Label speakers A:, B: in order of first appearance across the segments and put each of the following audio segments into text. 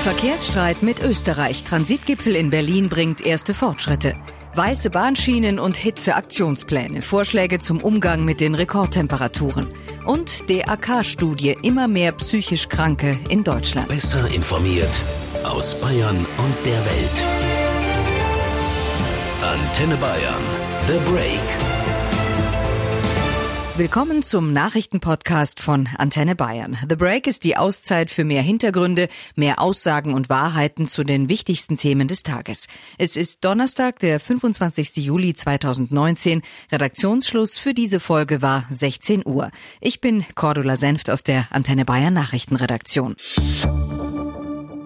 A: Verkehrsstreit mit Österreich. Transitgipfel in Berlin bringt erste Fortschritte. Weiße Bahnschienen und Hitzeaktionspläne. Vorschläge zum Umgang mit den Rekordtemperaturen. Und DAK-Studie. Immer mehr psychisch Kranke in Deutschland.
B: Besser informiert aus Bayern und der Welt. Antenne Bayern. The Break.
A: Willkommen zum Nachrichtenpodcast von Antenne Bayern. The Break ist die Auszeit für mehr Hintergründe, mehr Aussagen und Wahrheiten zu den wichtigsten Themen des Tages. Es ist Donnerstag, der 25. Juli 2019. Redaktionsschluss für diese Folge war 16 Uhr. Ich bin Cordula Senft aus der Antenne Bayern Nachrichtenredaktion.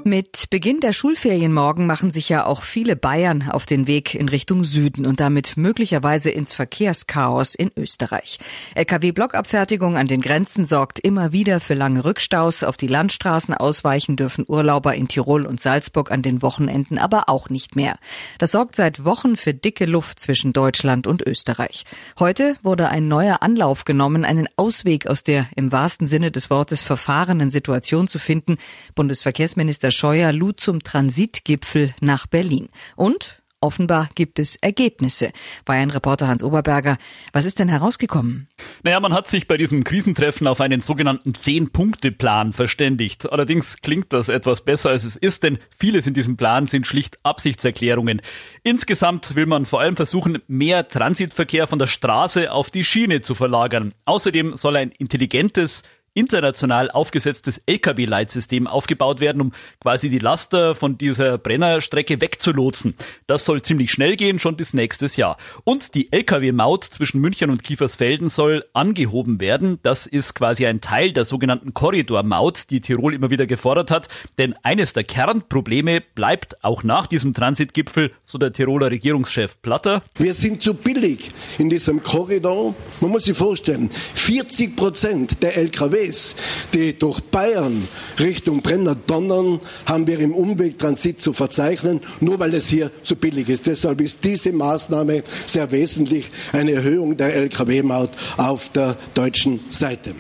A: Mit Beginn der Schulferien morgen machen sich ja auch viele Bayern auf den Weg in Richtung Süden und damit möglicherweise ins Verkehrschaos in Österreich. Lkw-Blockabfertigung an den Grenzen sorgt immer wieder für lange Rückstaus. Auf die Landstraßen ausweichen dürfen Urlauber in Tirol und Salzburg an den Wochenenden aber auch nicht mehr. Das sorgt seit Wochen für dicke Luft zwischen Deutschland und Österreich. Heute wurde ein neuer Anlauf genommen, einen Ausweg aus der im wahrsten Sinne des Wortes verfahrenen Situation zu finden. Bundesverkehrsminister Scheuer lud zum Transitgipfel nach Berlin. Und Offenbar gibt es Ergebnisse. Bayern-Reporter Hans Oberberger, was ist denn herausgekommen?
C: Naja, man hat sich bei diesem Krisentreffen auf einen sogenannten Zehn-Punkte-Plan verständigt. Allerdings klingt das etwas besser, als es ist, denn vieles in diesem Plan sind schlicht Absichtserklärungen. Insgesamt will man vor allem versuchen, mehr Transitverkehr von der Straße auf die Schiene zu verlagern. Außerdem soll ein intelligentes, international aufgesetztes Lkw-Leitsystem aufgebaut werden, um quasi die Laster von dieser Brennerstrecke wegzulotsen. Das soll ziemlich schnell gehen, schon bis nächstes Jahr. Und die Lkw-Maut zwischen München und Kiefersfelden soll angehoben werden. Das ist quasi ein Teil der sogenannten Korridormaut, die Tirol immer wieder gefordert hat. Denn eines der Kernprobleme bleibt auch nach diesem Transitgipfel, so der Tiroler Regierungschef Platter.
D: Wir sind zu billig in diesem Korridor. Man muss sich vorstellen, 40 Prozent der Lkw LKWs, die durch Bayern Richtung Brenner donnern, haben wir im Umwegtransit zu verzeichnen, nur weil es hier zu billig ist. Deshalb ist diese Maßnahme sehr wesentlich eine Erhöhung der Lkw-Maut auf der deutschen Seite.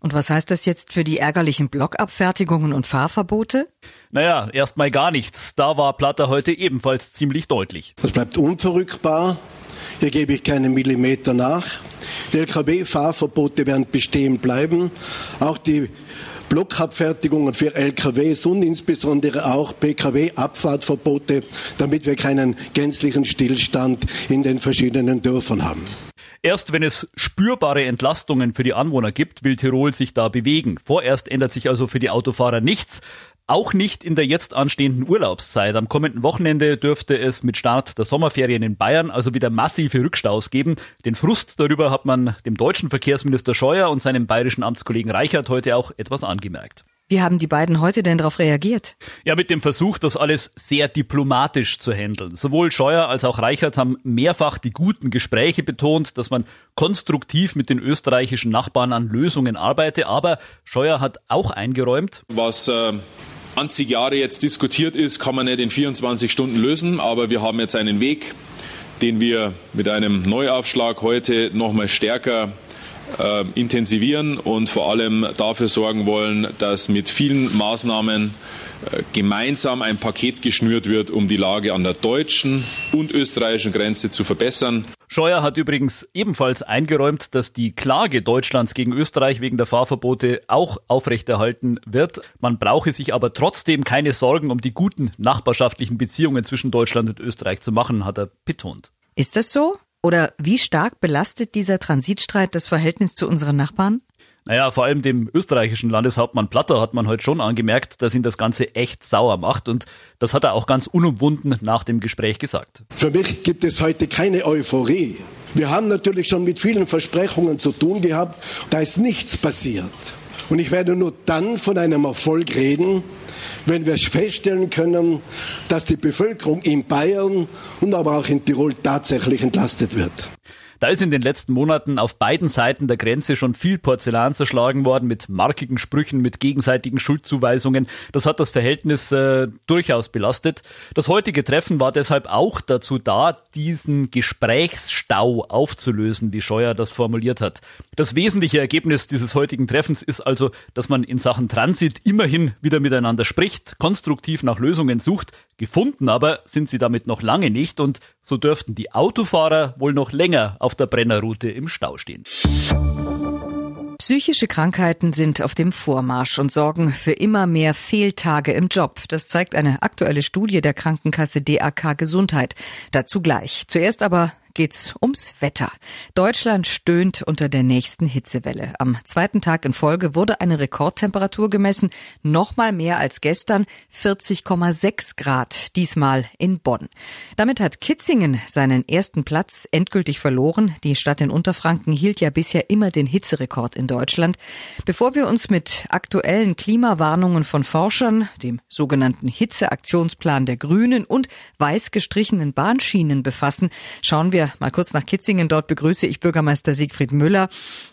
A: Und was heißt das jetzt für die ärgerlichen Blockabfertigungen und Fahrverbote?
C: Naja, erstmal gar nichts. Da war Platter heute ebenfalls ziemlich deutlich.
D: Das bleibt unverrückbar. Hier gebe ich keinen Millimeter nach. Die Lkw-Fahrverbote werden bestehen bleiben. Auch die Blockabfertigungen für LKWs und insbesondere auch Pkw-Abfahrtverbote, damit wir keinen gänzlichen Stillstand in den verschiedenen Dörfern haben.
C: Erst wenn es spürbare Entlastungen für die Anwohner gibt, will Tirol sich da bewegen. Vorerst ändert sich also für die Autofahrer nichts. Auch nicht in der jetzt anstehenden Urlaubszeit. Am kommenden Wochenende dürfte es mit Start der Sommerferien in Bayern also wieder massive Rückstaus geben. Den Frust darüber hat man dem deutschen Verkehrsminister Scheuer und seinem bayerischen Amtskollegen Reichert heute auch etwas angemerkt.
A: Wie haben die beiden heute denn darauf reagiert?
C: Ja, mit dem Versuch, das alles sehr diplomatisch zu handeln. Sowohl Scheuer als auch Reichert haben mehrfach die guten Gespräche betont, dass man konstruktiv mit den österreichischen Nachbarn an Lösungen arbeite. Aber Scheuer hat auch eingeräumt,
E: was äh 20 Jahre jetzt diskutiert ist, kann man nicht in 24 Stunden lösen, aber wir haben jetzt einen Weg, den wir mit einem Neuaufschlag heute noch mal stärker äh, intensivieren und vor allem dafür sorgen wollen, dass mit vielen Maßnahmen äh, gemeinsam ein Paket geschnürt wird, um die Lage an der deutschen und österreichischen Grenze zu verbessern.
C: Scheuer hat übrigens ebenfalls eingeräumt, dass die Klage Deutschlands gegen Österreich wegen der Fahrverbote auch aufrechterhalten wird. Man brauche sich aber trotzdem keine Sorgen um die guten nachbarschaftlichen Beziehungen zwischen Deutschland und Österreich zu machen, hat er betont.
A: Ist das so? Oder wie stark belastet dieser Transitstreit das Verhältnis zu unseren Nachbarn?
C: Naja, vor allem dem österreichischen Landeshauptmann Platter hat man heute schon angemerkt, dass ihn das Ganze echt sauer macht. Und das hat er auch ganz unumwunden nach dem Gespräch gesagt.
D: Für mich gibt es heute keine Euphorie. Wir haben natürlich schon mit vielen Versprechungen zu tun gehabt. Da ist nichts passiert. Und ich werde nur dann von einem Erfolg reden, wenn wir feststellen können, dass die Bevölkerung in Bayern und aber auch in Tirol tatsächlich entlastet wird.
C: Da ist in den letzten Monaten auf beiden Seiten der Grenze schon viel Porzellan zerschlagen worden mit markigen Sprüchen, mit gegenseitigen Schuldzuweisungen. Das hat das Verhältnis äh, durchaus belastet. Das heutige Treffen war deshalb auch dazu da, diesen Gesprächsstau aufzulösen, wie Scheuer das formuliert hat. Das wesentliche Ergebnis dieses heutigen Treffens ist also, dass man in Sachen Transit immerhin wieder miteinander spricht, konstruktiv nach Lösungen sucht. Gefunden aber sind sie damit noch lange nicht und so dürften die Autofahrer wohl noch länger auf der Brennerroute im Stau stehen.
A: Psychische Krankheiten sind auf dem Vormarsch und sorgen für immer mehr Fehltage im Job. Das zeigt eine aktuelle Studie der Krankenkasse DAK Gesundheit. Dazu gleich. Zuerst aber geht's ums Wetter. Deutschland stöhnt unter der nächsten Hitzewelle. Am zweiten Tag in Folge wurde eine Rekordtemperatur gemessen, nochmal mehr als gestern, 40,6 Grad, diesmal in Bonn. Damit hat Kitzingen seinen ersten Platz endgültig verloren. Die Stadt in Unterfranken hielt ja bisher immer den Hitzerekord in Deutschland. Bevor wir uns mit aktuellen Klimawarnungen von Forschern, dem sogenannten Hitzeaktionsplan der Grünen und weiß gestrichenen Bahnschienen befassen, schauen wir mal kurz nach Kitzingen. Dort begrüße ich Bürgermeister Siegfried Müller.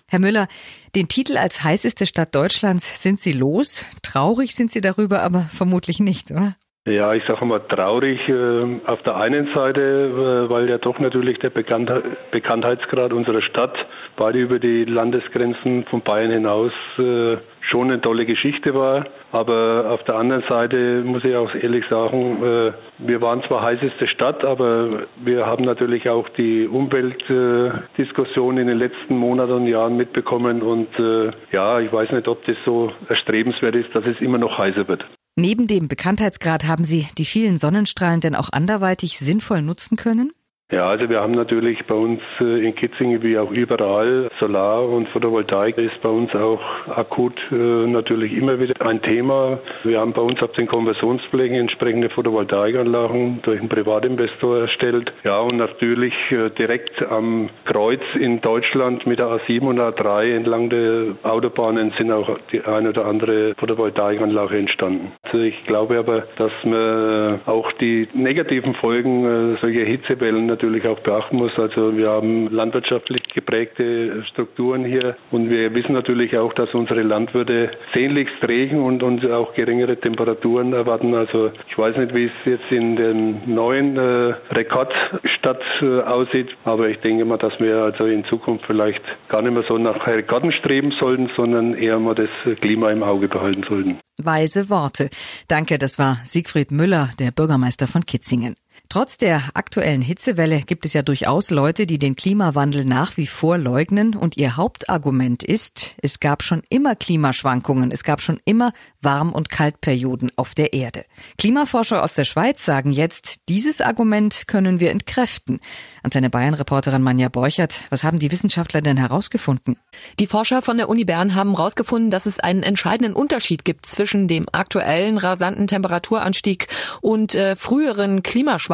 A: Herr Müller, den Titel als heißeste Stadt Deutschlands sind Sie los. Traurig sind Sie darüber, aber vermutlich nicht, oder?
F: Ja, ich sage mal traurig äh, auf der einen Seite, äh, weil ja doch natürlich der Bekannt Bekanntheitsgrad unserer Stadt beide über die Landesgrenzen von Bayern hinaus äh, schon eine tolle Geschichte war. Aber auf der anderen Seite muss ich auch ehrlich sagen, äh, wir waren zwar heißeste Stadt, aber wir haben natürlich auch die Umweltdiskussion in den letzten Monaten und Jahren mitbekommen. Und äh, ja, ich weiß nicht, ob das so erstrebenswert ist, dass es immer noch heißer wird.
A: Neben dem Bekanntheitsgrad haben Sie die vielen Sonnenstrahlen denn auch anderweitig sinnvoll nutzen können?
F: Ja, also wir haben natürlich bei uns äh, in Kitzingen wie auch überall Solar- und Photovoltaik ist bei uns auch akut äh, natürlich immer wieder ein Thema. Wir haben bei uns auf den Konversionsflächen entsprechende Photovoltaikanlagen durch einen Privatinvestor erstellt. Ja, und natürlich äh, direkt am Kreuz in Deutschland mit der A7 und A3 entlang der Autobahnen sind auch die eine oder andere Photovoltaikanlage entstanden. Also ich glaube aber, dass man auch die negativen Folgen solcher Hitzewellen natürlich auch beachten muss. Also wir haben landwirtschaftlich geprägte Strukturen hier und wir wissen natürlich auch, dass unsere Landwirte sehnlichst Regen und, und auch geringere Temperaturen erwarten. Also ich weiß nicht, wie es jetzt in den neuen äh, Rekordstadt äh, aussieht, aber ich denke mal, dass wir also in Zukunft vielleicht gar nicht mehr so nach Rekorden streben sollten, sondern eher mal das Klima im Auge behalten sollten.
A: Weise Worte. Danke, das war Siegfried Müller, der Bürgermeister von Kitzingen. Trotz der aktuellen Hitzewelle gibt es ja durchaus Leute, die den Klimawandel nach wie vor leugnen und ihr Hauptargument ist, es gab schon immer Klimaschwankungen, es gab schon immer Warm- und Kaltperioden auf der Erde. Klimaforscher aus der Schweiz sagen jetzt, dieses Argument können wir entkräften. Antenne Bayern-Reporterin Manja Borchert, was haben die Wissenschaftler denn herausgefunden?
G: Die Forscher von der Uni Bern haben herausgefunden, dass es einen entscheidenden Unterschied gibt zwischen dem aktuellen rasanten Temperaturanstieg und äh, früheren Klimaschwankungen.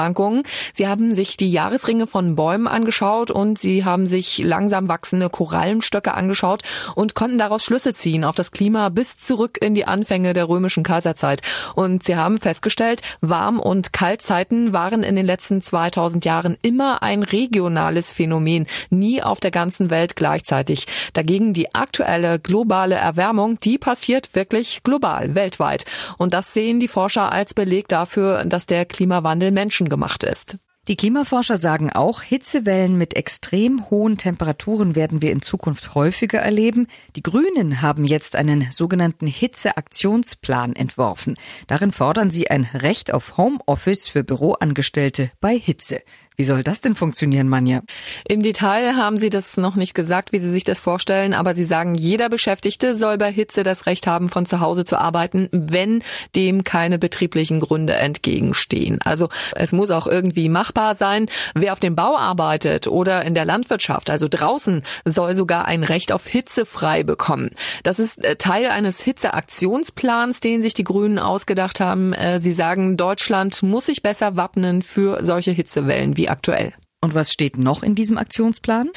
G: Sie haben sich die Jahresringe von Bäumen angeschaut und sie haben sich langsam wachsende Korallenstöcke angeschaut und konnten daraus Schlüsse ziehen auf das Klima bis zurück in die Anfänge der römischen Kaiserzeit. Und sie haben festgestellt, Warm- und Kaltzeiten waren in den letzten 2000 Jahren immer ein regionales Phänomen, nie auf der ganzen Welt gleichzeitig. Dagegen die aktuelle globale Erwärmung, die passiert wirklich global, weltweit. Und das sehen die Forscher als Beleg dafür, dass der Klimawandel menschengemacht ist.
A: Die Klimaforscher sagen auch, Hitzewellen mit extrem hohen Temperaturen werden wir in Zukunft häufiger erleben. Die Grünen haben jetzt einen sogenannten Hitzeaktionsplan entworfen. Darin fordern sie ein Recht auf Homeoffice für Büroangestellte bei Hitze. Wie soll das denn funktionieren, Manja?
G: Im Detail haben Sie das noch nicht gesagt, wie Sie sich das vorstellen, aber Sie sagen, jeder Beschäftigte soll bei Hitze das Recht haben, von zu Hause zu arbeiten, wenn dem keine betrieblichen Gründe entgegenstehen. Also es muss auch irgendwie machbar sein. Wer auf dem Bau arbeitet oder in der Landwirtschaft, also draußen, soll sogar ein Recht auf Hitze frei bekommen. Das ist äh, Teil eines Hitzeaktionsplans, den sich die Grünen ausgedacht haben. Äh, Sie sagen, Deutschland muss sich besser wappnen für solche Hitzewellen wie aktuell.
A: Und was steht noch in diesem Aktionsplan?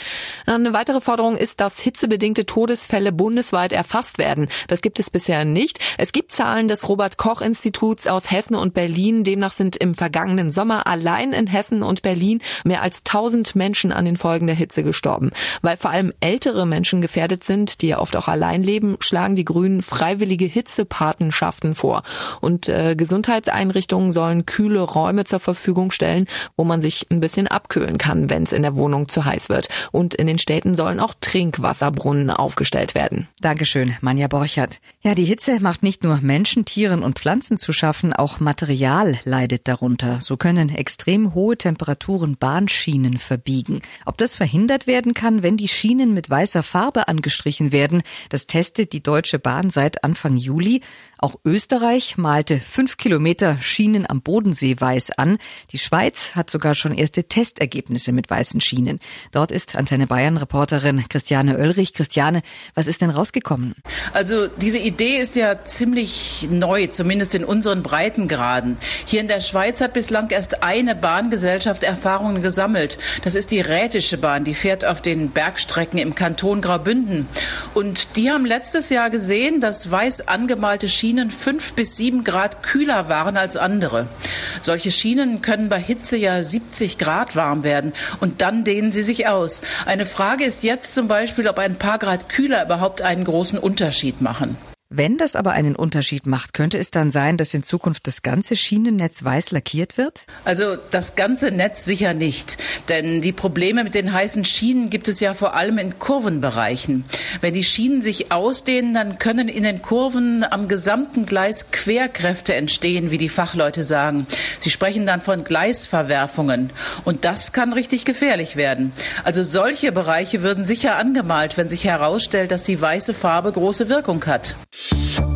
G: Eine weitere Forderung ist, dass hitzebedingte Todesfälle bundesweit erfasst werden. Das gibt es bisher nicht. Es gibt Zahlen des Robert Koch Instituts aus Hessen und Berlin. Demnach sind im vergangenen Sommer allein in Hessen und Berlin mehr als 1000 Menschen an den Folgen der Hitze gestorben. Weil vor allem ältere Menschen gefährdet sind, die ja oft auch allein leben, schlagen die Grünen freiwillige Hitzepatenschaften vor. Und äh, Gesundheitseinrichtungen sollen kühle Räume zur Verfügung stellen, wo man sich ein bisschen abkühlen abkühlen kann, wenn es in der Wohnung zu heiß wird. Und in den Städten sollen auch Trinkwasserbrunnen aufgestellt werden.
A: Dankeschön, Manja Borchert. Ja, die Hitze macht nicht nur Menschen, Tieren und Pflanzen zu schaffen, auch Material leidet darunter. So können extrem hohe Temperaturen Bahnschienen verbiegen. Ob das verhindert werden kann, wenn die Schienen mit weißer Farbe angestrichen werden, das testet die Deutsche Bahn seit Anfang Juli. Auch Österreich malte fünf Kilometer Schienen am Bodensee weiß an. Die Schweiz hat sogar schon erste Testergebnisse mit weißen Schienen. Dort ist Antenne Bayern Reporterin Christiane Oellrich. Christiane, was ist denn rausgekommen?
H: Also diese Idee ist ja ziemlich neu, zumindest in unseren Breitengraden. Hier in der Schweiz hat bislang erst eine Bahngesellschaft Erfahrungen gesammelt. Das ist die Rätische Bahn. Die fährt auf den Bergstrecken im Kanton Graubünden. Und die haben letztes Jahr gesehen, dass weiß angemalte Schienen fünf bis sieben Grad kühler waren als andere. Solche Schienen können bei Hitze ja 70 Grad warm werden und dann dehnen sie sich aus. Eine Frage ist jetzt zum Beispiel, ob ein paar Grad kühler überhaupt einen großen Unterschied machen.
A: Wenn das aber einen Unterschied macht, könnte es dann sein, dass in Zukunft das ganze Schienennetz weiß lackiert wird?
H: Also das ganze Netz sicher nicht. Denn die Probleme mit den heißen Schienen gibt es ja vor allem in Kurvenbereichen. Wenn die Schienen sich ausdehnen, dann können in den Kurven am gesamten Gleis Querkräfte entstehen, wie die Fachleute sagen. Sie sprechen dann von Gleisverwerfungen. Und das kann richtig gefährlich werden. Also solche Bereiche würden sicher angemalt, wenn sich herausstellt, dass die weiße Farbe große Wirkung hat.
A: Thank you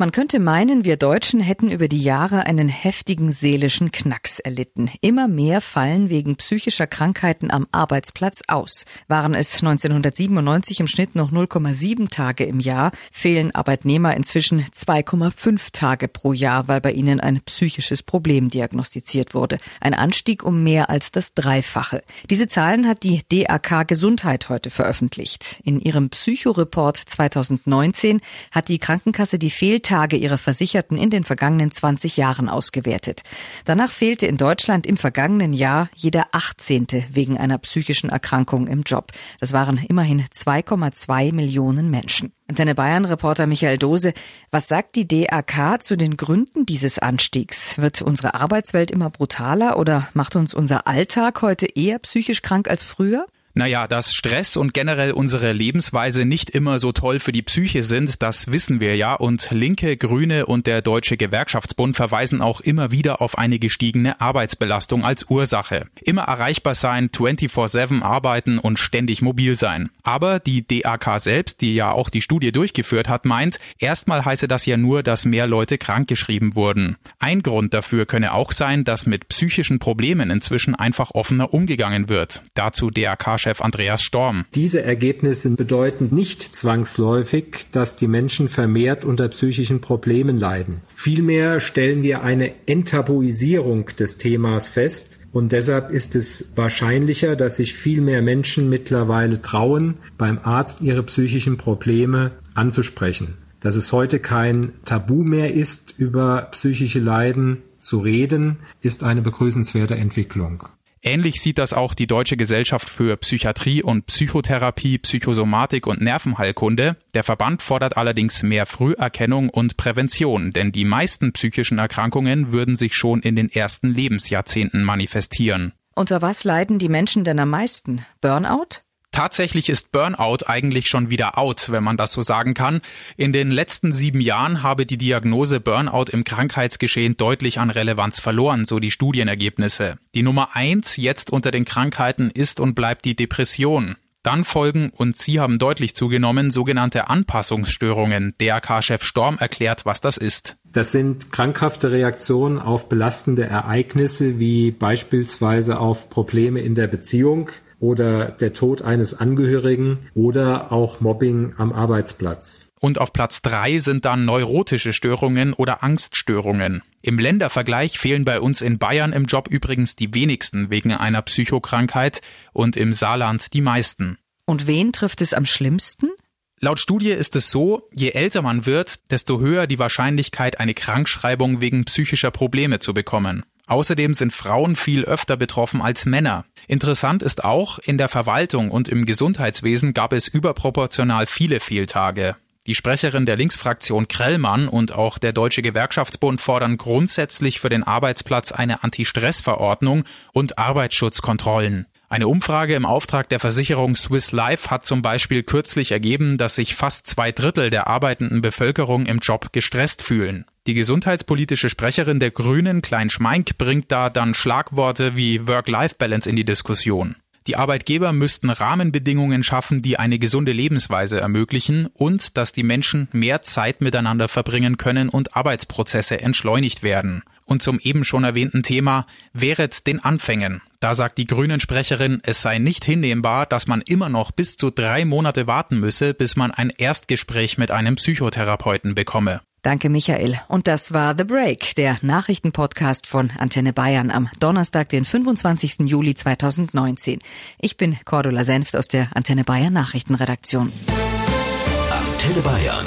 A: Man könnte meinen, wir Deutschen hätten über die Jahre einen heftigen seelischen Knacks erlitten. Immer mehr fallen wegen psychischer Krankheiten am Arbeitsplatz aus. Waren es 1997 im Schnitt noch 0,7 Tage im Jahr, fehlen Arbeitnehmer inzwischen 2,5 Tage pro Jahr, weil bei ihnen ein psychisches Problem diagnostiziert wurde. Ein Anstieg um mehr als das Dreifache. Diese Zahlen hat die DAK Gesundheit heute veröffentlicht. In ihrem Psychoreport 2019 hat die Krankenkasse die Fehltage Tage ihrer Versicherten in den vergangenen 20 Jahren ausgewertet. Danach fehlte in Deutschland im vergangenen Jahr jeder 18. wegen einer psychischen Erkrankung im Job. Das waren immerhin 2,2 Millionen Menschen. Antenne Bayern Reporter Michael Dose, was sagt die DAK zu den Gründen dieses Anstiegs? Wird unsere Arbeitswelt immer brutaler oder macht uns unser Alltag heute eher psychisch krank als früher?
I: Naja, dass Stress und generell unsere Lebensweise nicht immer so toll für die Psyche sind, das wissen wir ja. Und Linke, Grüne und der Deutsche Gewerkschaftsbund verweisen auch immer wieder auf eine gestiegene Arbeitsbelastung als Ursache. Immer erreichbar sein, 24-7 arbeiten und ständig mobil sein. Aber die DAK selbst, die ja auch die Studie durchgeführt hat, meint, erstmal heiße das ja nur, dass mehr Leute krankgeschrieben wurden. Ein Grund dafür könne auch sein, dass mit psychischen Problemen inzwischen einfach offener umgegangen wird. Dazu DAK DRK-Chef Andreas Storm.
J: Diese Ergebnisse bedeuten nicht zwangsläufig, dass die Menschen vermehrt unter psychischen Problemen leiden. Vielmehr stellen wir eine Enttabuisierung des Themas fest, und deshalb ist es wahrscheinlicher, dass sich viel mehr Menschen mittlerweile trauen, beim Arzt ihre psychischen Probleme anzusprechen. Dass es heute kein Tabu mehr ist, über psychische Leiden zu reden, ist eine begrüßenswerte Entwicklung.
I: Ähnlich sieht das auch die Deutsche Gesellschaft für Psychiatrie und Psychotherapie, Psychosomatik und Nervenheilkunde. Der Verband fordert allerdings mehr Früherkennung und Prävention, denn die meisten psychischen Erkrankungen würden sich schon in den ersten Lebensjahrzehnten manifestieren.
A: Unter was leiden die Menschen denn am meisten? Burnout?
I: Tatsächlich ist Burnout eigentlich schon wieder out, wenn man das so sagen kann. In den letzten sieben Jahren habe die Diagnose Burnout im Krankheitsgeschehen deutlich an Relevanz verloren, so die Studienergebnisse. Die Nummer eins jetzt unter den Krankheiten ist und bleibt die Depression. Dann folgen, und sie haben deutlich zugenommen, sogenannte Anpassungsstörungen. DRK-Chef Storm erklärt, was das ist.
J: Das sind krankhafte Reaktionen auf belastende Ereignisse, wie beispielsweise auf Probleme in der Beziehung, oder der Tod eines Angehörigen oder auch Mobbing am Arbeitsplatz.
I: Und auf Platz drei sind dann neurotische Störungen oder Angststörungen. Im Ländervergleich fehlen bei uns in Bayern im Job übrigens die wenigsten wegen einer Psychokrankheit und im Saarland die meisten.
A: Und wen trifft es am schlimmsten?
I: Laut Studie ist es so, je älter man wird, desto höher die Wahrscheinlichkeit, eine Krankschreibung wegen psychischer Probleme zu bekommen. Außerdem sind Frauen viel öfter betroffen als Männer. Interessant ist auch, in der Verwaltung und im Gesundheitswesen gab es überproportional viele Fehltage. Die Sprecherin der Linksfraktion Krellmann und auch der Deutsche Gewerkschaftsbund fordern grundsätzlich für den Arbeitsplatz eine Anti-Stress-Verordnung und Arbeitsschutzkontrollen. Eine Umfrage im Auftrag der Versicherung Swiss Life hat zum Beispiel kürzlich ergeben, dass sich fast zwei Drittel der arbeitenden Bevölkerung im Job gestresst fühlen. Die gesundheitspolitische Sprecherin der Grünen, Klein Schmeink, bringt da dann Schlagworte wie Work-Life-Balance in die Diskussion. Die Arbeitgeber müssten Rahmenbedingungen schaffen, die eine gesunde Lebensweise ermöglichen und dass die Menschen mehr Zeit miteinander verbringen können und Arbeitsprozesse entschleunigt werden. Und zum eben schon erwähnten Thema Wehret den Anfängen. Da sagt die Grünen-Sprecherin, es sei nicht hinnehmbar, dass man immer noch bis zu drei Monate warten müsse, bis man ein Erstgespräch mit einem Psychotherapeuten bekomme.
A: Danke, Michael. Und das war The Break, der Nachrichtenpodcast von Antenne Bayern am Donnerstag, den 25. Juli 2019. Ich bin Cordula Senft aus der Antenne Bayern Nachrichtenredaktion.
B: Antenne Bayern.